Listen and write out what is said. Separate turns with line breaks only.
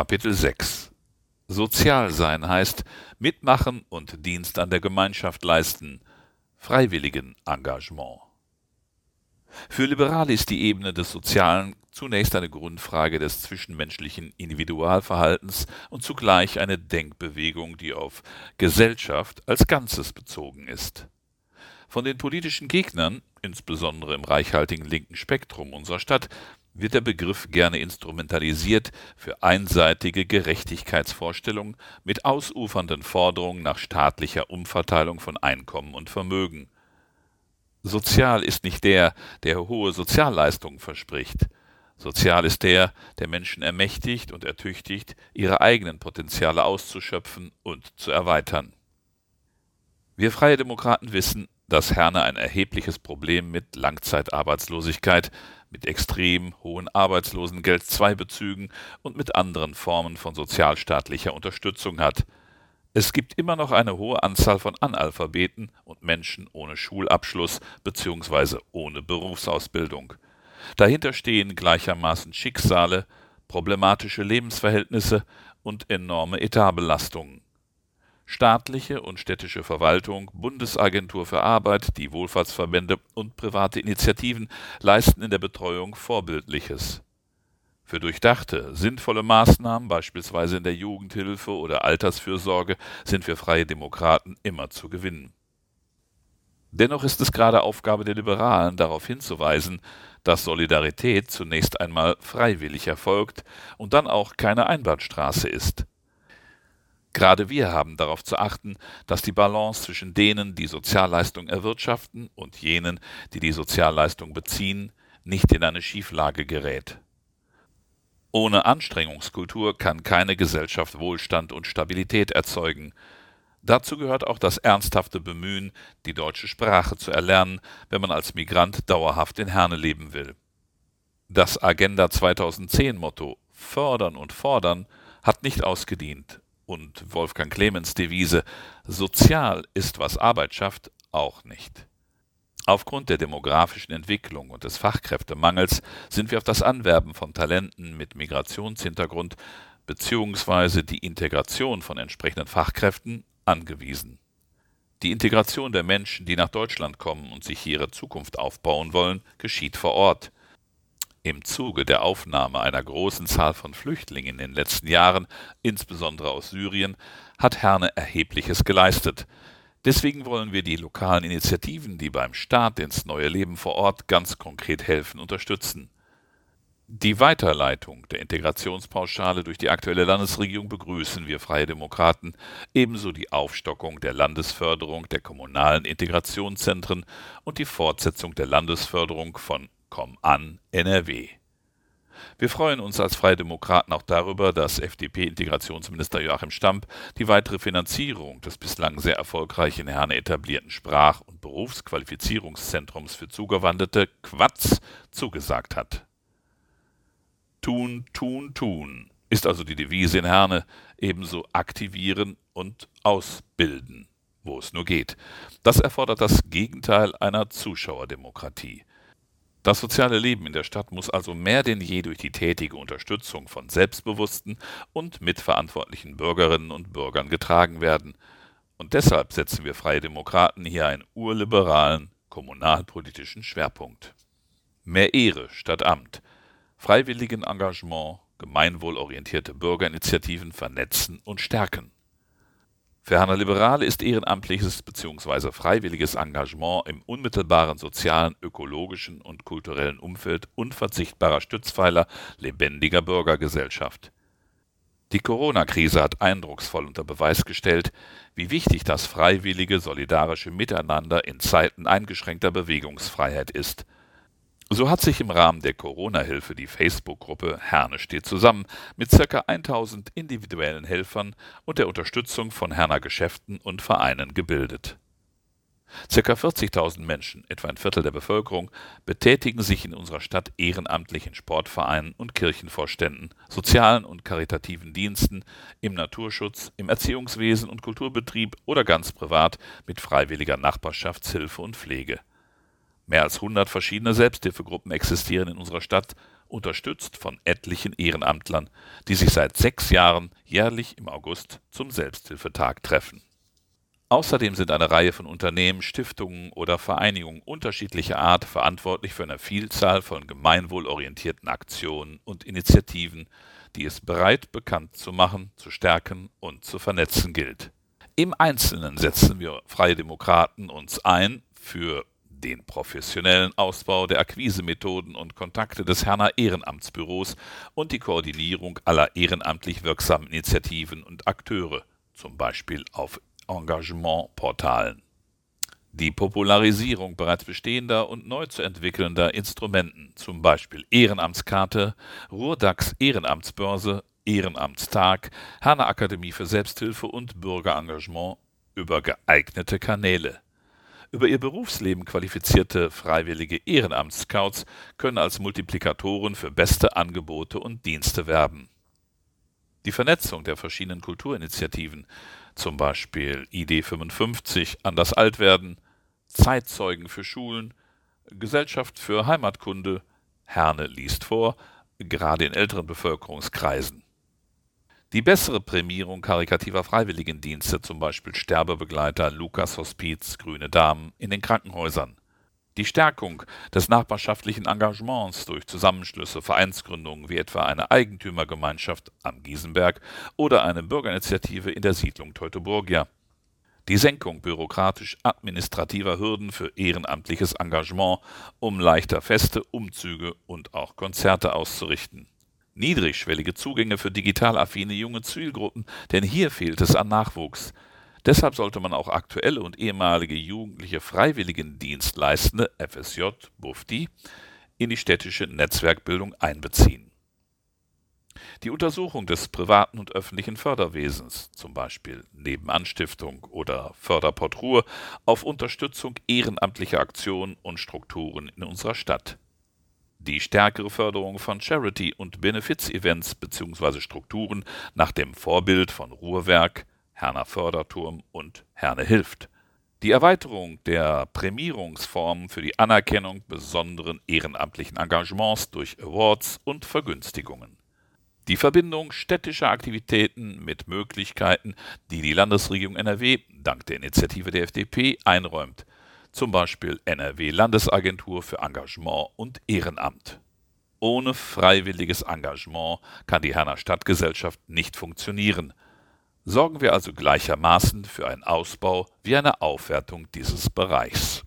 Kapitel 6 Sozial sein heißt mitmachen und Dienst an der Gemeinschaft leisten, freiwilligen Engagement. Für Liberale ist die Ebene des Sozialen zunächst eine Grundfrage des zwischenmenschlichen Individualverhaltens und zugleich eine Denkbewegung, die auf Gesellschaft als Ganzes bezogen ist. Von den politischen Gegnern, insbesondere im reichhaltigen linken Spektrum unserer Stadt, wird der Begriff gerne instrumentalisiert für einseitige Gerechtigkeitsvorstellungen mit ausufernden Forderungen nach staatlicher Umverteilung von Einkommen und Vermögen. Sozial ist nicht der, der hohe Sozialleistungen verspricht. Sozial ist der, der Menschen ermächtigt und ertüchtigt, ihre eigenen Potenziale auszuschöpfen und zu erweitern. Wir Freie Demokraten wissen, dass Herne ein erhebliches Problem mit Langzeitarbeitslosigkeit, mit extrem hohen Arbeitslosengeld-II-Bezügen und mit anderen Formen von sozialstaatlicher Unterstützung hat. Es gibt immer noch eine hohe Anzahl von Analphabeten und Menschen ohne Schulabschluss bzw. ohne Berufsausbildung. Dahinter stehen gleichermaßen Schicksale, problematische Lebensverhältnisse und enorme Etatbelastungen. Staatliche und städtische Verwaltung, Bundesagentur für Arbeit, die Wohlfahrtsverbände und private Initiativen leisten in der Betreuung Vorbildliches. Für durchdachte, sinnvolle Maßnahmen, beispielsweise in der Jugendhilfe oder Altersfürsorge, sind wir Freie Demokraten immer zu gewinnen. Dennoch ist es gerade Aufgabe der Liberalen, darauf hinzuweisen, dass Solidarität zunächst einmal freiwillig erfolgt und dann auch keine Einbahnstraße ist. Gerade wir haben darauf zu achten, dass die Balance zwischen denen, die Sozialleistung erwirtschaften, und jenen, die die Sozialleistung beziehen, nicht in eine Schieflage gerät. Ohne Anstrengungskultur kann keine Gesellschaft Wohlstand und Stabilität erzeugen. Dazu gehört auch das ernsthafte Bemühen, die deutsche Sprache zu erlernen, wenn man als Migrant dauerhaft in Herne leben will. Das Agenda 2010 Motto Fördern und Fordern hat nicht ausgedient und Wolfgang Clemens Devise Sozial ist, was Arbeit schafft, auch nicht. Aufgrund der demografischen Entwicklung und des Fachkräftemangels sind wir auf das Anwerben von Talenten mit Migrationshintergrund bzw. die Integration von entsprechenden Fachkräften angewiesen. Die Integration der Menschen, die nach Deutschland kommen und sich ihre Zukunft aufbauen wollen, geschieht vor Ort. Im Zuge der Aufnahme einer großen Zahl von Flüchtlingen in den letzten Jahren, insbesondere aus Syrien, hat Herne Erhebliches geleistet. Deswegen wollen wir die lokalen Initiativen, die beim Start ins neue Leben vor Ort ganz konkret helfen, unterstützen. Die Weiterleitung der Integrationspauschale durch die aktuelle Landesregierung begrüßen wir Freie Demokraten, ebenso die Aufstockung der Landesförderung der kommunalen Integrationszentren und die Fortsetzung der Landesförderung von Komm an NRW. Wir freuen uns als Freie Demokraten auch darüber, dass FDP-Integrationsminister Joachim Stamp die weitere Finanzierung des bislang sehr erfolgreich in Herne etablierten Sprach- und Berufsqualifizierungszentrums für Zugewanderte Quatz zugesagt hat. Tun, tun, tun ist also die Devise in Herne, ebenso aktivieren und ausbilden, wo es nur geht. Das erfordert das Gegenteil einer Zuschauerdemokratie. Das soziale Leben in der Stadt muss also mehr denn je durch die tätige Unterstützung von selbstbewussten und mitverantwortlichen Bürgerinnen und Bürgern getragen werden. Und deshalb setzen wir Freie Demokraten hier einen urliberalen kommunalpolitischen Schwerpunkt. Mehr Ehre statt Amt, freiwilligen Engagement, gemeinwohlorientierte Bürgerinitiativen vernetzen und stärken. Für Hanna Liberale ist ehrenamtliches bzw. freiwilliges Engagement im unmittelbaren sozialen, ökologischen und kulturellen Umfeld unverzichtbarer Stützpfeiler lebendiger Bürgergesellschaft. Die Corona-Krise hat eindrucksvoll unter Beweis gestellt, wie wichtig das freiwillige, solidarische Miteinander in Zeiten eingeschränkter Bewegungsfreiheit ist – so hat sich im Rahmen der Corona-Hilfe die Facebook-Gruppe Herne steht zusammen mit ca. 1000 individuellen Helfern und der Unterstützung von Herner Geschäften und Vereinen gebildet. Ca. 40.000 Menschen, etwa ein Viertel der Bevölkerung, betätigen sich in unserer Stadt ehrenamtlich in Sportvereinen und Kirchenvorständen, sozialen und karitativen Diensten, im Naturschutz, im Erziehungswesen und Kulturbetrieb oder ganz privat mit freiwilliger Nachbarschaftshilfe und Pflege. Mehr als 100 verschiedene Selbsthilfegruppen existieren in unserer Stadt unterstützt von etlichen Ehrenamtlern, die sich seit sechs Jahren jährlich im August zum Selbsthilfetag treffen. Außerdem sind eine Reihe von Unternehmen, Stiftungen oder Vereinigungen unterschiedlicher Art verantwortlich für eine Vielzahl von gemeinwohlorientierten Aktionen und Initiativen, die es bereit bekannt zu machen, zu stärken und zu vernetzen gilt. Im Einzelnen setzen wir Freie Demokraten uns ein für den professionellen Ausbau der Akquisemethoden und Kontakte des Herner Ehrenamtsbüros und die Koordinierung aller ehrenamtlich wirksamen Initiativen und Akteure, zum Beispiel auf Engagementportalen. Die Popularisierung bereits bestehender und neu zu entwickelnder Instrumenten, zum Beispiel Ehrenamtskarte, Ruhrdax Ehrenamtsbörse, Ehrenamtstag, Herner Akademie für Selbsthilfe und Bürgerengagement über geeignete Kanäle. Über ihr Berufsleben qualifizierte freiwillige Ehrenamtsscouts können als Multiplikatoren für beste Angebote und Dienste werben. Die Vernetzung der verschiedenen Kulturinitiativen, zum Beispiel ID 55 Anders Altwerden, Zeitzeugen für Schulen, Gesellschaft für Heimatkunde, Herne liest vor, gerade in älteren Bevölkerungskreisen die bessere Prämierung karikativer Freiwilligendienste, zum Beispiel Sterbebegleiter, Lukas Hospiz, Grüne Damen in den Krankenhäusern. Die Stärkung des nachbarschaftlichen Engagements durch Zusammenschlüsse, Vereinsgründungen wie etwa eine Eigentümergemeinschaft am Giesenberg oder eine Bürgerinitiative in der Siedlung Teutoburgia. Die Senkung bürokratisch-administrativer Hürden für ehrenamtliches Engagement, um leichter Feste, Umzüge und auch Konzerte auszurichten niedrigschwellige Zugänge für digital affine junge Zielgruppen, denn hier fehlt es an Nachwuchs. Deshalb sollte man auch aktuelle und ehemalige jugendliche Freiwilligendienstleistende FSJ, BUFDI, in die städtische Netzwerkbildung einbeziehen. Die Untersuchung des privaten und öffentlichen Förderwesens, zum Beispiel Nebenanstiftung oder Förderport Ruhr, auf Unterstützung ehrenamtlicher Aktionen und Strukturen in unserer Stadt die stärkere Förderung von Charity- und Benefiz-Events bzw. Strukturen nach dem Vorbild von Ruhrwerk, Herner Förderturm und Herne hilft. Die Erweiterung der Prämierungsformen für die Anerkennung besonderen ehrenamtlichen Engagements durch Awards und Vergünstigungen. Die Verbindung städtischer Aktivitäten mit Möglichkeiten, die die Landesregierung NRW dank der Initiative der FDP einräumt, zum Beispiel NRW Landesagentur für Engagement und Ehrenamt. Ohne freiwilliges Engagement kann die Herner Stadtgesellschaft nicht funktionieren. Sorgen wir also gleichermaßen für einen Ausbau wie eine Aufwertung dieses Bereichs